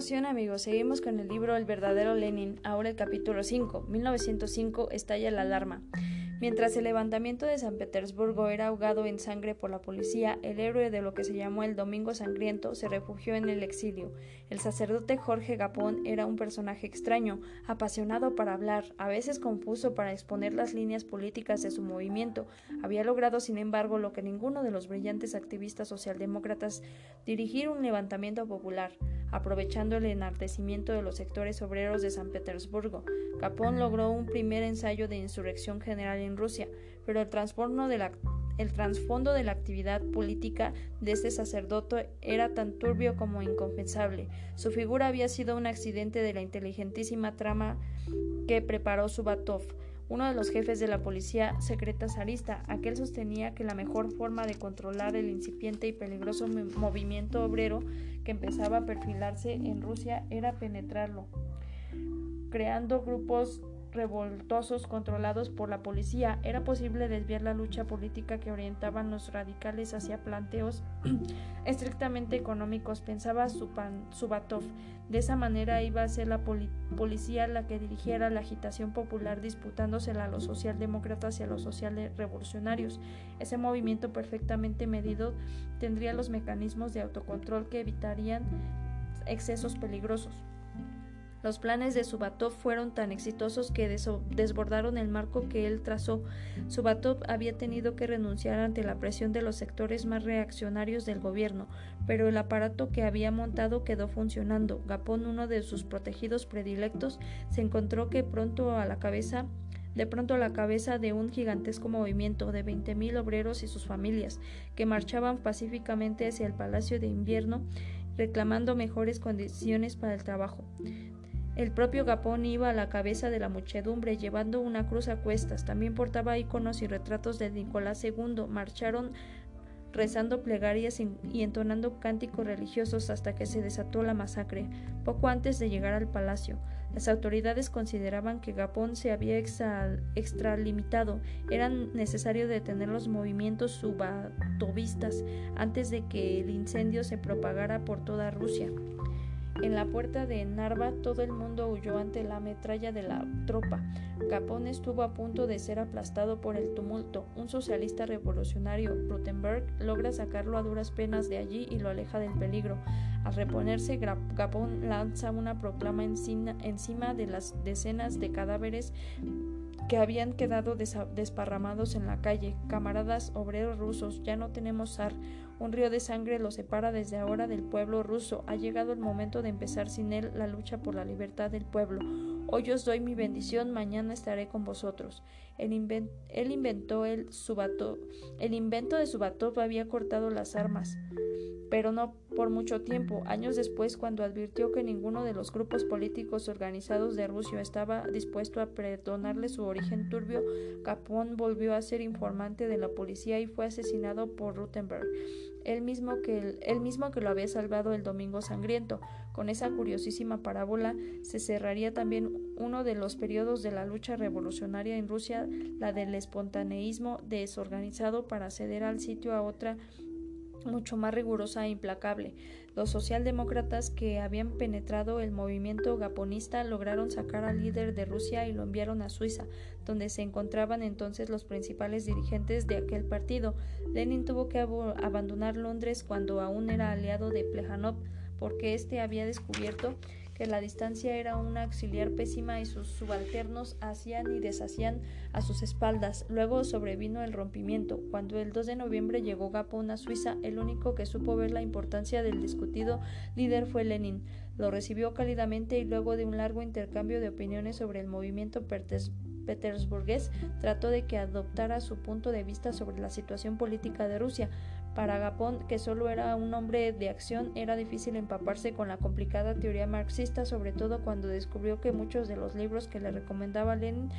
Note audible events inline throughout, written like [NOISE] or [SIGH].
amigos, seguimos con el libro El verdadero Lenin, ahora el capítulo 5, 1905, estalla la alarma. Mientras el levantamiento de San Petersburgo era ahogado en sangre por la policía, el héroe de lo que se llamó el Domingo Sangriento se refugió en el exilio. El sacerdote Jorge Gapón era un personaje extraño, apasionado para hablar, a veces confuso para exponer las líneas políticas de su movimiento. Había logrado, sin embargo, lo que ninguno de los brillantes activistas socialdemócratas, dirigir un levantamiento popular aprovechando el enardecimiento de los sectores obreros de San Petersburgo. Capón logró un primer ensayo de insurrección general en Rusia, pero el, el trasfondo de la actividad política de este sacerdote era tan turbio como inconfesable. Su figura había sido un accidente de la inteligentísima trama que preparó Subatov uno de los jefes de la policía secreta zarista. Aquel sostenía que la mejor forma de controlar el incipiente y peligroso movimiento obrero que empezaba a perfilarse en Rusia era penetrarlo, creando grupos revoltosos controlados por la policía, era posible desviar la lucha política que orientaban los radicales hacia planteos [CLEARS THROAT] estrictamente económicos, pensaba Subatov. De esa manera iba a ser la policía la que dirigiera la agitación popular disputándosela a los socialdemócratas y a los sociales revolucionarios. Ese movimiento perfectamente medido tendría los mecanismos de autocontrol que evitarían excesos peligrosos. Los planes de Subatov fueron tan exitosos que desbordaron el marco que él trazó. Subatov había tenido que renunciar ante la presión de los sectores más reaccionarios del gobierno, pero el aparato que había montado quedó funcionando. Gapón, uno de sus protegidos predilectos, se encontró que pronto a la cabeza de pronto a la cabeza de un gigantesco movimiento de veinte mil obreros y sus familias, que marchaban pacíficamente hacia el Palacio de Invierno reclamando mejores condiciones para el trabajo. El propio Gapón iba a la cabeza de la muchedumbre llevando una cruz a cuestas. También portaba iconos y retratos de Nicolás II. Marcharon rezando plegarias y entonando cánticos religiosos hasta que se desató la masacre, poco antes de llegar al palacio. Las autoridades consideraban que Gapón se había extralimitado. Era necesario detener los movimientos subatovistas antes de que el incendio se propagara por toda Rusia. En la puerta de Narva todo el mundo huyó ante la metralla de la tropa. Capón estuvo a punto de ser aplastado por el tumulto. Un socialista revolucionario, Rutenberg, logra sacarlo a duras penas de allí y lo aleja del peligro. Al reponerse, Gapón lanza una proclama encima de las decenas de cadáveres que habían quedado desparramados en la calle. Camaradas obreros rusos, ya no tenemos zar. Un río de sangre los separa desde ahora del pueblo ruso. Ha llegado el momento de empezar sin él la lucha por la libertad del pueblo. Hoy os doy mi bendición, mañana estaré con vosotros. El él inventó el invento de Subatov había cortado las armas pero no por mucho tiempo. Años después, cuando advirtió que ninguno de los grupos políticos organizados de Rusia estaba dispuesto a perdonarle su origen turbio, Capón volvió a ser informante de la policía y fue asesinado por Rutenberg, el mismo que, el mismo que lo había salvado el Domingo Sangriento. Con esa curiosísima parábola se cerraría también uno de los periodos de la lucha revolucionaria en Rusia, la del espontaneísmo desorganizado para ceder al sitio a otra mucho más rigurosa e implacable. Los socialdemócratas que habían penetrado el movimiento gaponista lograron sacar al líder de Rusia y lo enviaron a Suiza, donde se encontraban entonces los principales dirigentes de aquel partido. Lenin tuvo que abandonar Londres cuando aún era aliado de Plejanov, porque éste había descubierto que la distancia era una auxiliar pésima y sus subalternos hacían y deshacían a sus espaldas. Luego sobrevino el rompimiento. Cuando el 2 de noviembre llegó Gapón a Suiza, el único que supo ver la importancia del discutido líder fue Lenin. Lo recibió cálidamente y luego de un largo intercambio de opiniones sobre el movimiento petersburgués, trató de que adoptara su punto de vista sobre la situación política de Rusia. Para Gapón, que solo era un hombre de acción, era difícil empaparse con la complicada teoría marxista, sobre todo cuando descubrió que muchos de los libros que le recomendaba Lenin,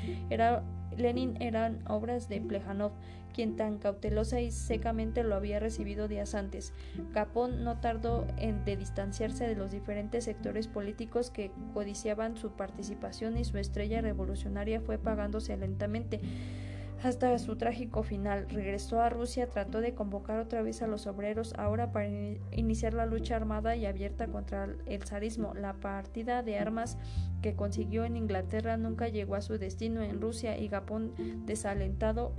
eran obras de Plejanov, quien tan cautelosa y secamente lo había recibido días antes. Gapón no tardó en distanciarse de los diferentes sectores políticos que codiciaban su participación y su estrella revolucionaria fue pagándose lentamente hasta su trágico final. Regresó a Rusia, trató de convocar otra vez a los obreros, ahora para iniciar la lucha armada y abierta contra el zarismo. La partida de armas que consiguió en Inglaterra nunca llegó a su destino en Rusia y Japón, desalentado,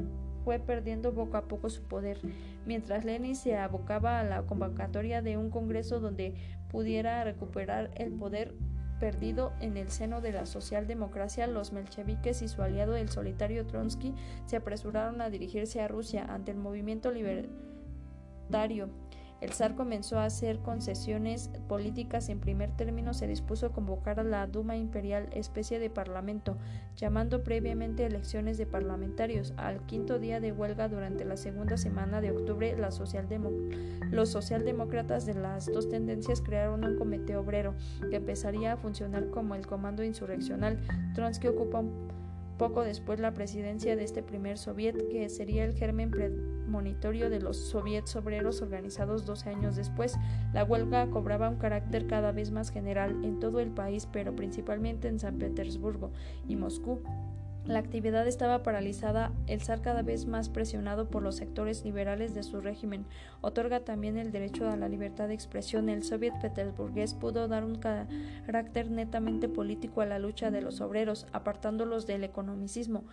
fue perdiendo poco a poco su poder, mientras Lenin se abocaba a la convocatoria de un congreso donde pudiera recuperar el poder perdido en el seno de la socialdemocracia, los mencheviques y su aliado el solitario Trotsky se apresuraron a dirigirse a Rusia ante el movimiento libertario el zar comenzó a hacer concesiones políticas. En primer término, se dispuso a convocar a la Duma Imperial, especie de parlamento, llamando previamente elecciones de parlamentarios. Al quinto día de huelga durante la segunda semana de octubre, los socialdemócratas de las dos tendencias crearon un comité obrero que empezaría a funcionar como el comando insurreccional. Trotsky ocupa un poco después la presidencia de este primer soviet, que sería el germen premonitorio de los soviets obreros organizados 12 años después. La huelga cobraba un carácter cada vez más general en todo el país, pero principalmente en San Petersburgo y Moscú. La actividad estaba paralizada, el zar cada vez más presionado por los sectores liberales de su régimen. Otorga también el derecho a la libertad de expresión. El soviet petersburgués pudo dar un carácter netamente político a la lucha de los obreros, apartándolos del economicismo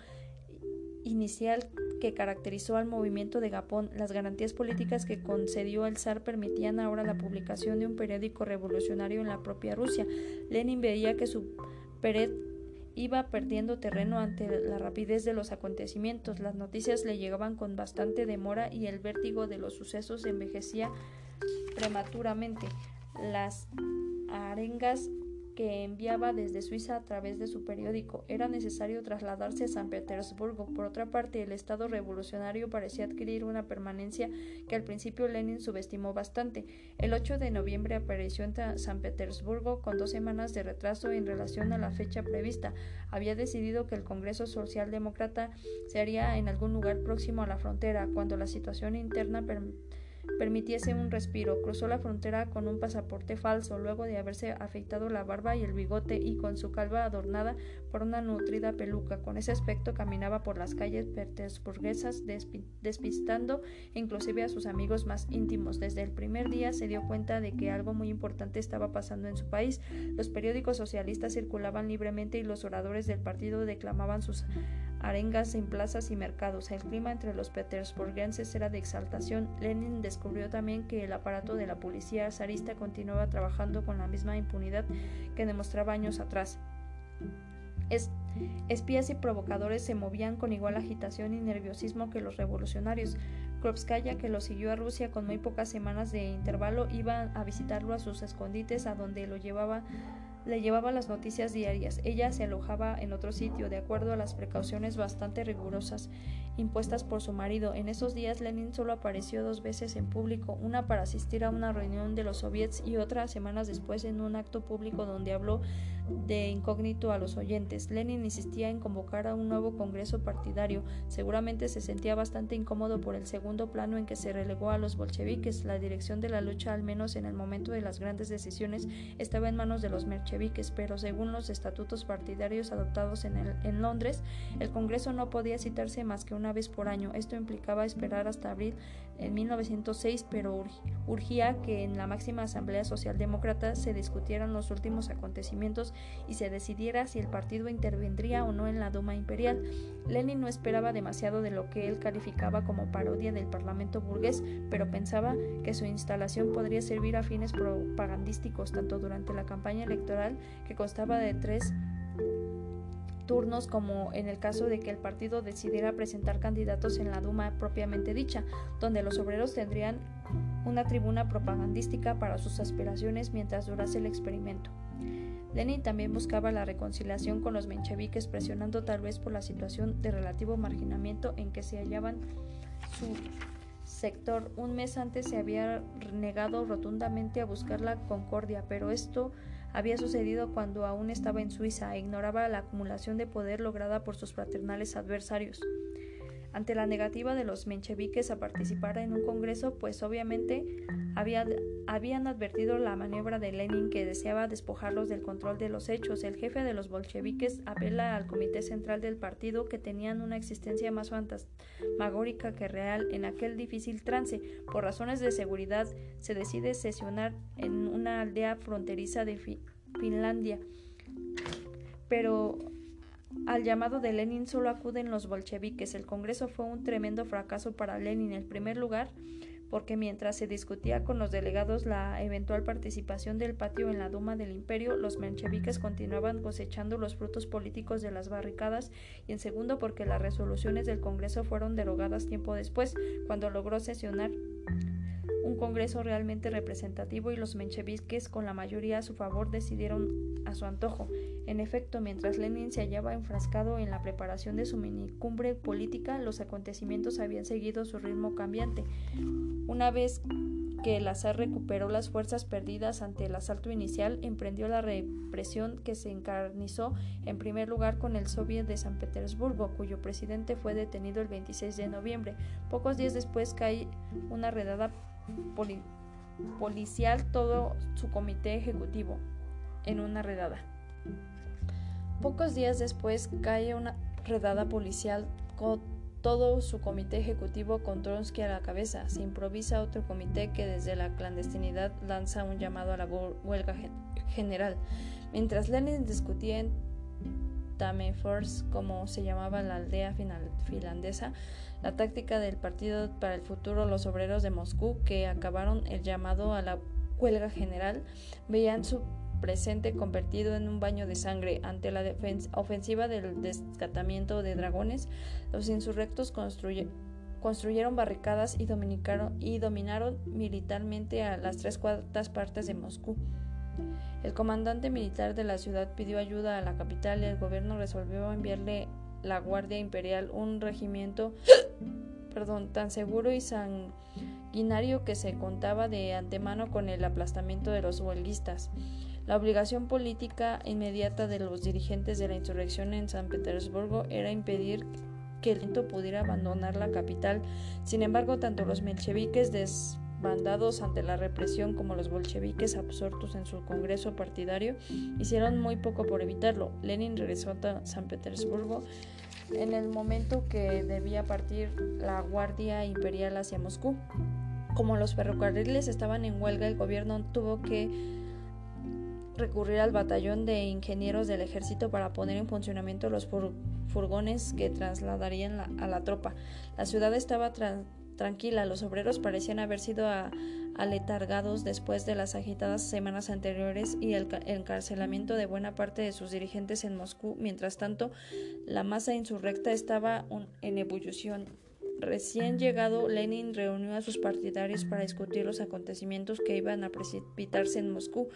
inicial que caracterizó al movimiento de Japón. Las garantías políticas que concedió el zar permitían ahora la publicación de un periódico revolucionario en la propia Rusia. Lenin veía que su Peret iba perdiendo terreno ante la rapidez de los acontecimientos. Las noticias le llegaban con bastante demora y el vértigo de los sucesos envejecía prematuramente. Las arengas que enviaba desde Suiza a través de su periódico. Era necesario trasladarse a San Petersburgo. Por otra parte, el Estado revolucionario parecía adquirir una permanencia que al principio Lenin subestimó bastante. El 8 de noviembre apareció en San Petersburgo con dos semanas de retraso en relación a la fecha prevista. Había decidido que el Congreso Socialdemócrata se haría en algún lugar próximo a la frontera, cuando la situación interna permitiese un respiro. Cruzó la frontera con un pasaporte falso, luego de haberse afeitado la barba y el bigote y con su calva adornada por una nutrida peluca. Con ese aspecto caminaba por las calles petersburguesas despistando inclusive a sus amigos más íntimos. Desde el primer día se dio cuenta de que algo muy importante estaba pasando en su país. Los periódicos socialistas circulaban libremente y los oradores del partido declamaban sus arengas en plazas y mercados. El clima entre los petersburguenses era de exaltación. Lenin descubrió también que el aparato de la policía zarista continuaba trabajando con la misma impunidad que demostraba años atrás. espías y provocadores se movían con igual agitación y nerviosismo que los revolucionarios. Kropskaya, que lo siguió a Rusia con muy pocas semanas de intervalo, iba a visitarlo a sus escondites, a donde lo llevaba le llevaba las noticias diarias. Ella se alojaba en otro sitio, de acuerdo a las precauciones bastante rigurosas impuestas por su marido. En esos días Lenin solo apareció dos veces en público, una para asistir a una reunión de los soviets y otra semanas después en un acto público donde habló de incógnito a los oyentes. Lenin insistía en convocar a un nuevo congreso partidario. Seguramente se sentía bastante incómodo por el segundo plano en que se relegó a los bolcheviques. La dirección de la lucha, al menos en el momento de las grandes decisiones, estaba en manos de los mencheviques, pero según los estatutos partidarios adoptados en, en Londres, el congreso no podía citarse más que una vez por año. Esto implicaba esperar hasta abril en 1906, pero urgía que en la máxima Asamblea Socialdemócrata se discutieran los últimos acontecimientos y se decidiera si el partido intervendría o no en la Duma Imperial. Lenin no esperaba demasiado de lo que él calificaba como parodia del Parlamento burgués, pero pensaba que su instalación podría servir a fines propagandísticos tanto durante la campaña electoral, que constaba de tres turnos como en el caso de que el partido decidiera presentar candidatos en la Duma propiamente dicha, donde los obreros tendrían una tribuna propagandística para sus aspiraciones mientras durase el experimento. Lenin también buscaba la reconciliación con los mencheviques, presionando tal vez por la situación de relativo marginamiento en que se hallaban su sector. Un mes antes se había negado rotundamente a buscar la concordia, pero esto había sucedido cuando aún estaba en Suiza e ignoraba la acumulación de poder lograda por sus fraternales adversarios. Ante la negativa de los mencheviques a participar en un congreso, pues obviamente habían advertido la maniobra de Lenin que deseaba despojarlos del control de los hechos. El jefe de los bolcheviques apela al comité central del partido que tenían una existencia más fantasmagórica que real en aquel difícil trance. Por razones de seguridad se decide sesionar en una aldea fronteriza de Finlandia. Pero al llamado de Lenin solo acuden los bolcheviques. El Congreso fue un tremendo fracaso para Lenin. En primer lugar, porque mientras se discutía con los delegados la eventual participación del patio en la Duma del Imperio, los mencheviques continuaban cosechando los frutos políticos de las barricadas, y en segundo porque las resoluciones del Congreso fueron derogadas tiempo después, cuando logró sesionar un Congreso realmente representativo y los mencheviques con la mayoría a su favor decidieron a su antojo. En efecto, mientras Lenin se hallaba enfrascado en la preparación de su minicumbre política, los acontecimientos habían seguido su ritmo cambiante. Una vez que el azar recuperó las fuerzas perdidas ante el asalto inicial, emprendió la represión que se encarnizó en primer lugar con el Soviet de San Petersburgo, cuyo presidente fue detenido el 26 de noviembre. Pocos días después cae una redada policial todo su comité ejecutivo en una redada. Pocos días después cae una redada policial con todo su comité ejecutivo con Tronsky a la cabeza. Se improvisa otro comité que desde la clandestinidad lanza un llamado a la huelga general. Mientras Lenin discutía Como se llamaba la aldea finlandesa, la táctica del Partido para el Futuro Los Obreros de Moscú, que acabaron el llamado a la huelga general, veían su presente convertido en un baño de sangre. Ante la ofensiva del descatamiento de dragones, los insurrectos construyeron barricadas y, y dominaron militarmente a las tres cuartas partes de Moscú. El comandante militar de la ciudad pidió ayuda a la capital y el gobierno resolvió enviarle la Guardia Imperial, un regimiento [COUGHS] perdón, tan seguro y sanguinario que se contaba de antemano con el aplastamiento de los huelguistas. La obligación política inmediata de los dirigentes de la insurrección en San Petersburgo era impedir que el pudiera abandonar la capital. Sin embargo, tanto los mencheviques desbandados ante la represión como los bolcheviques absortos en su congreso partidario hicieron muy poco por evitarlo. Lenin regresó a San Petersburgo en el momento que debía partir la Guardia Imperial hacia Moscú. Como los ferrocarriles estaban en huelga, el gobierno tuvo que recurrir al batallón de ingenieros del ejército para poner en funcionamiento los furgones que trasladarían a la tropa. La ciudad estaba tranquila, los obreros parecían haber sido aletargados después de las agitadas semanas anteriores y el encarcelamiento de buena parte de sus dirigentes en Moscú. Mientras tanto, la masa insurrecta estaba en ebullición. Recién llegado, Lenin reunió a sus partidarios para discutir los acontecimientos que iban a precipitarse en Moscú,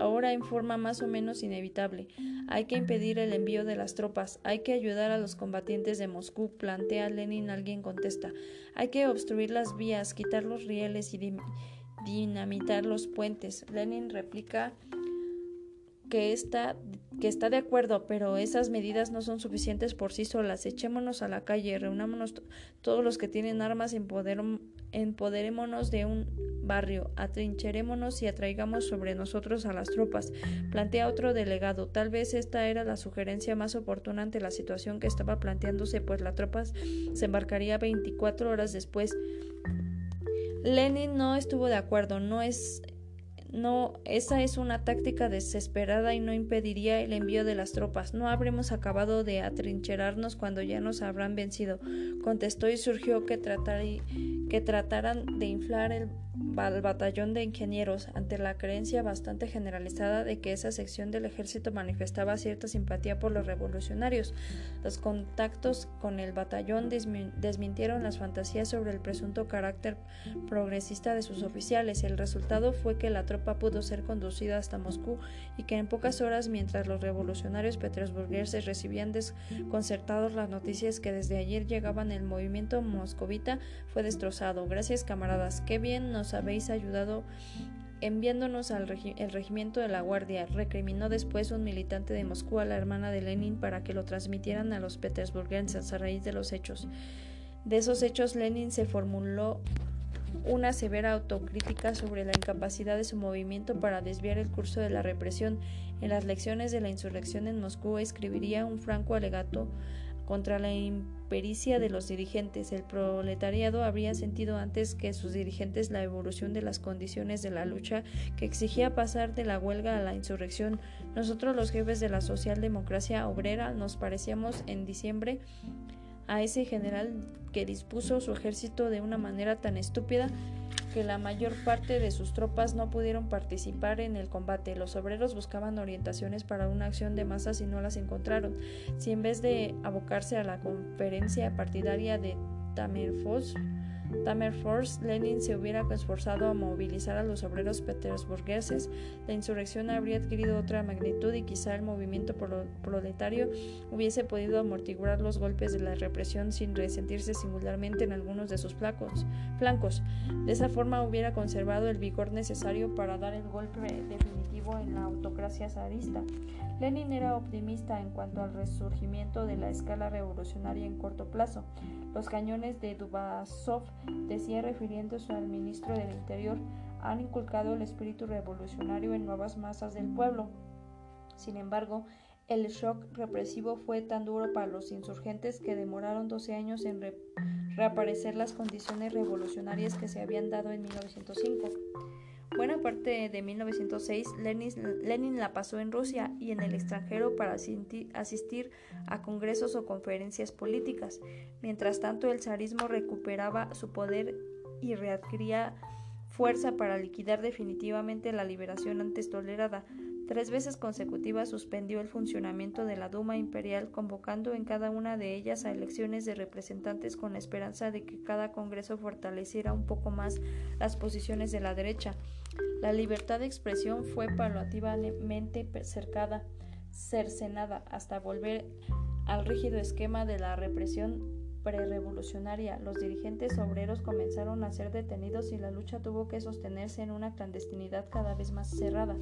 ahora en forma más o menos inevitable. Hay que impedir el envío de las tropas, hay que ayudar a los combatientes de Moscú, plantea Lenin, alguien contesta. Hay que obstruir las vías, quitar los rieles y dinamitar los puentes. Lenin replica que está, que está de acuerdo, pero esas medidas no son suficientes por sí solas. Echémonos a la calle, reunámonos todos los que tienen armas, empoderémonos de un barrio, atrincherémonos y atraigamos sobre nosotros a las tropas. Plantea otro delegado. Tal vez esta era la sugerencia más oportuna ante la situación que estaba planteándose, pues la tropa se embarcaría 24 horas después. Lenin no estuvo de acuerdo, no es no, esa es una táctica desesperada y no impediría el envío de las tropas. No habremos acabado de atrincherarnos cuando ya nos habrán vencido. Contestó y surgió que, que trataran de inflar el al batallón de ingenieros ante la creencia bastante generalizada de que esa sección del ejército manifestaba cierta simpatía por los revolucionarios. Los contactos con el batallón desmintieron las fantasías sobre el presunto carácter progresista de sus oficiales. El resultado fue que la tropa pudo ser conducida hasta Moscú y que en pocas horas, mientras los revolucionarios petersburgueses recibían desconcertados las noticias que desde ayer llegaban el movimiento moscovita, fue destrozado. Gracias camaradas, qué bien nos habéis ayudado enviándonos al el regimiento de la Guardia, recriminó después un militante de Moscú a la hermana de Lenin para que lo transmitieran a los petersburguenses a raíz de los hechos. De esos hechos, Lenin se formuló una severa autocrítica sobre la incapacidad de su movimiento para desviar el curso de la represión. En las lecciones de la insurrección en Moscú escribiría un franco alegato contra la impericia de los dirigentes. El proletariado habría sentido antes que sus dirigentes la evolución de las condiciones de la lucha que exigía pasar de la huelga a la insurrección. Nosotros los jefes de la socialdemocracia obrera nos parecíamos en diciembre a ese general que dispuso su ejército de una manera tan estúpida que la mayor parte de sus tropas no pudieron participar en el combate. Los obreros buscaban orientaciones para una acción de masas y no las encontraron. Si en vez de abocarse a la conferencia partidaria de Tamerfos, Force, Lenin se hubiera esforzado a movilizar a los obreros petersburgueses, la insurrección habría adquirido otra magnitud y quizá el movimiento proletario hubiese podido amortiguar los golpes de la represión sin resentirse singularmente en algunos de sus flancos. De esa forma hubiera conservado el vigor necesario para dar el golpe definitivo en la autocracia zarista. Lenin era optimista en cuanto al resurgimiento de la escala revolucionaria en corto plazo. Los cañones de Dubasov, decía refiriéndose al ministro del Interior, han inculcado el espíritu revolucionario en nuevas masas del pueblo. Sin embargo, el shock represivo fue tan duro para los insurgentes que demoraron 12 años en reaparecer las condiciones revolucionarias que se habían dado en 1905. Buena parte de 1906 Lenin, la pasó en Rusia y en el extranjero para asistir a congresos o conferencias políticas. Mientras tanto, el zarismo recuperaba su poder y readquiría fuerza para liquidar definitivamente la liberación antes tolerada. Tres veces consecutivas suspendió el funcionamiento de la Duma Imperial, convocando en cada una de ellas a elecciones de representantes con la esperanza de que cada Congreso fortaleciera un poco más las posiciones de la derecha. La libertad de expresión fue paulativamente cercada, cercenada, hasta volver al rígido esquema de la represión prerevolucionaria. Los dirigentes obreros comenzaron a ser detenidos y la lucha tuvo que sostenerse en una clandestinidad cada vez más cerrada.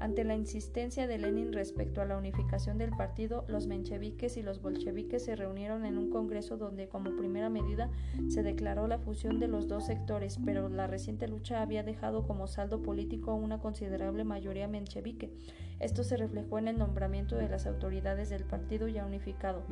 Ante la insistencia de Lenin respecto a la unificación del partido, los mencheviques y los bolcheviques se reunieron en un congreso donde como primera medida se declaró la fusión de los dos sectores, pero la reciente lucha había dejado como saldo político una considerable mayoría menchevique. Esto se reflejó en el nombramiento de las autoridades del partido ya unificado.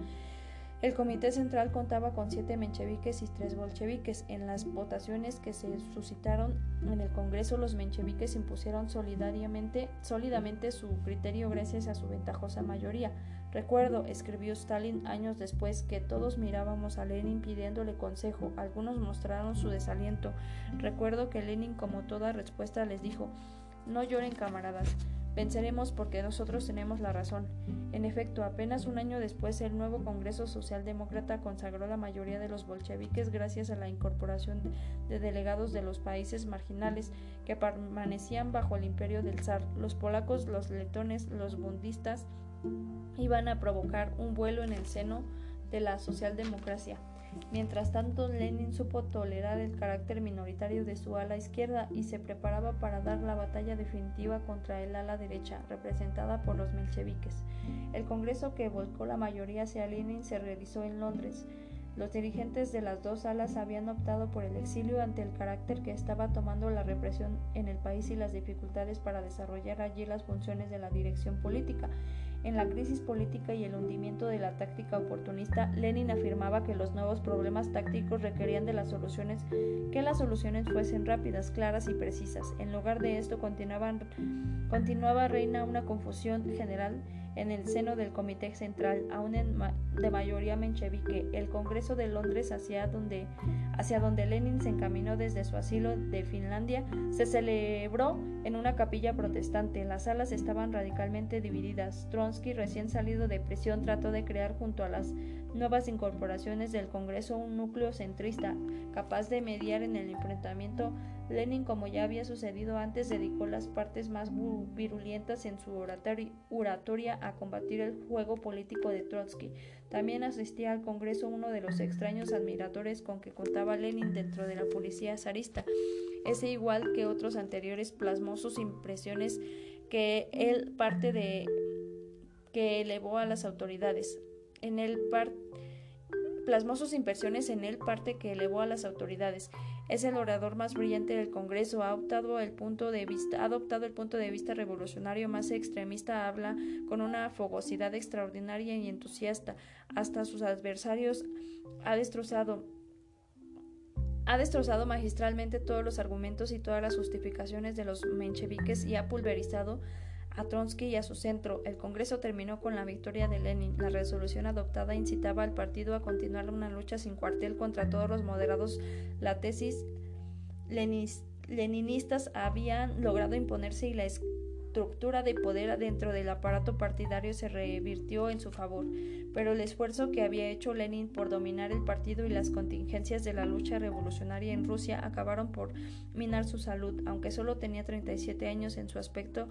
El Comité Central contaba con siete mencheviques y tres bolcheviques. En las votaciones que se suscitaron en el Congreso, los mencheviques impusieron solidariamente, sólidamente su criterio gracias a su ventajosa mayoría. Recuerdo, escribió Stalin años después, que todos mirábamos a Lenin pidiéndole consejo. Algunos mostraron su desaliento. Recuerdo que Lenin, como toda respuesta, les dijo: No lloren, camaradas. Venceremos porque nosotros tenemos la razón. En efecto, apenas un año después, el nuevo Congreso Socialdemócrata consagró la mayoría de los bolcheviques gracias a la incorporación de delegados de los países marginales que permanecían bajo el imperio del zar. Los polacos, los letones, los bundistas iban a provocar un vuelo en el seno de la socialdemocracia. Mientras tanto, Lenin supo tolerar el carácter minoritario de su ala izquierda y se preparaba para dar la batalla definitiva contra el ala derecha, representada por los mencheviques. El congreso que volcó la mayoría hacia Lenin se realizó en Londres. Los dirigentes de las dos alas habían optado por el exilio ante el carácter que estaba tomando la represión en el país y las dificultades para desarrollar allí las funciones de la dirección política. En la crisis política y el hundimiento de la táctica oportunista, Lenin afirmaba que los nuevos problemas tácticos requerían de las soluciones, que las soluciones fuesen rápidas, claras y precisas. En lugar de esto, continuaba reina una confusión general en el seno del Comité Central, aún de mayoría menchevique, el Congreso de Londres hacia donde, hacia donde Lenin se encaminó desde su asilo de Finlandia, se celebró en una capilla protestante. Las salas estaban radicalmente divididas. Tronsky, recién salido de prisión, trató de crear junto a las nuevas incorporaciones del Congreso un núcleo centrista, capaz de mediar en el enfrentamiento Lenin, como ya había sucedido antes, dedicó las partes más virulentas en su oratoria a combatir el juego político de Trotsky. También asistía al Congreso uno de los extraños admiradores con que contaba Lenin dentro de la policía zarista. Ese, igual que otros anteriores, plasmó sus impresiones que él parte de que elevó a las autoridades. En el parte plasmó sus impresiones en él, parte que elevó a las autoridades. Es el orador más brillante del Congreso, ha adoptado el punto de vista, ha adoptado el punto de vista revolucionario más extremista, habla con una fogosidad extraordinaria y entusiasta. Hasta sus adversarios ha destrozado ha destrozado magistralmente todos los argumentos y todas las justificaciones de los mencheviques y ha pulverizado a Trotsky y a su centro. El Congreso terminó con la victoria de Lenin. La resolución adoptada incitaba al partido a continuar una lucha sin cuartel contra todos los moderados. La tesis leninistas habían logrado imponerse y la estructura de poder dentro del aparato partidario se revirtió en su favor, pero el esfuerzo que había hecho Lenin por dominar el partido y las contingencias de la lucha revolucionaria en Rusia acabaron por minar su salud, aunque solo tenía 37 años en su aspecto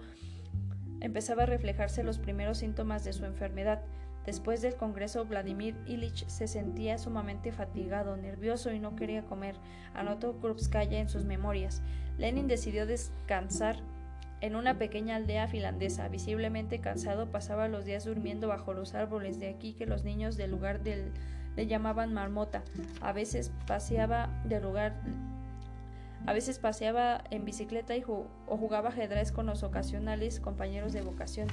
empezaba a reflejarse los primeros síntomas de su enfermedad. Después del Congreso, Vladimir Ilich se sentía sumamente fatigado, nervioso y no quería comer, anotó Krupskaya en sus memorias. Lenin decidió descansar en una pequeña aldea finlandesa. Visiblemente cansado, pasaba los días durmiendo bajo los árboles, de aquí que los niños del lugar le llamaban marmota. A veces paseaba del lugar a veces paseaba en bicicleta y o jugaba ajedrez con los ocasionales compañeros de vocación.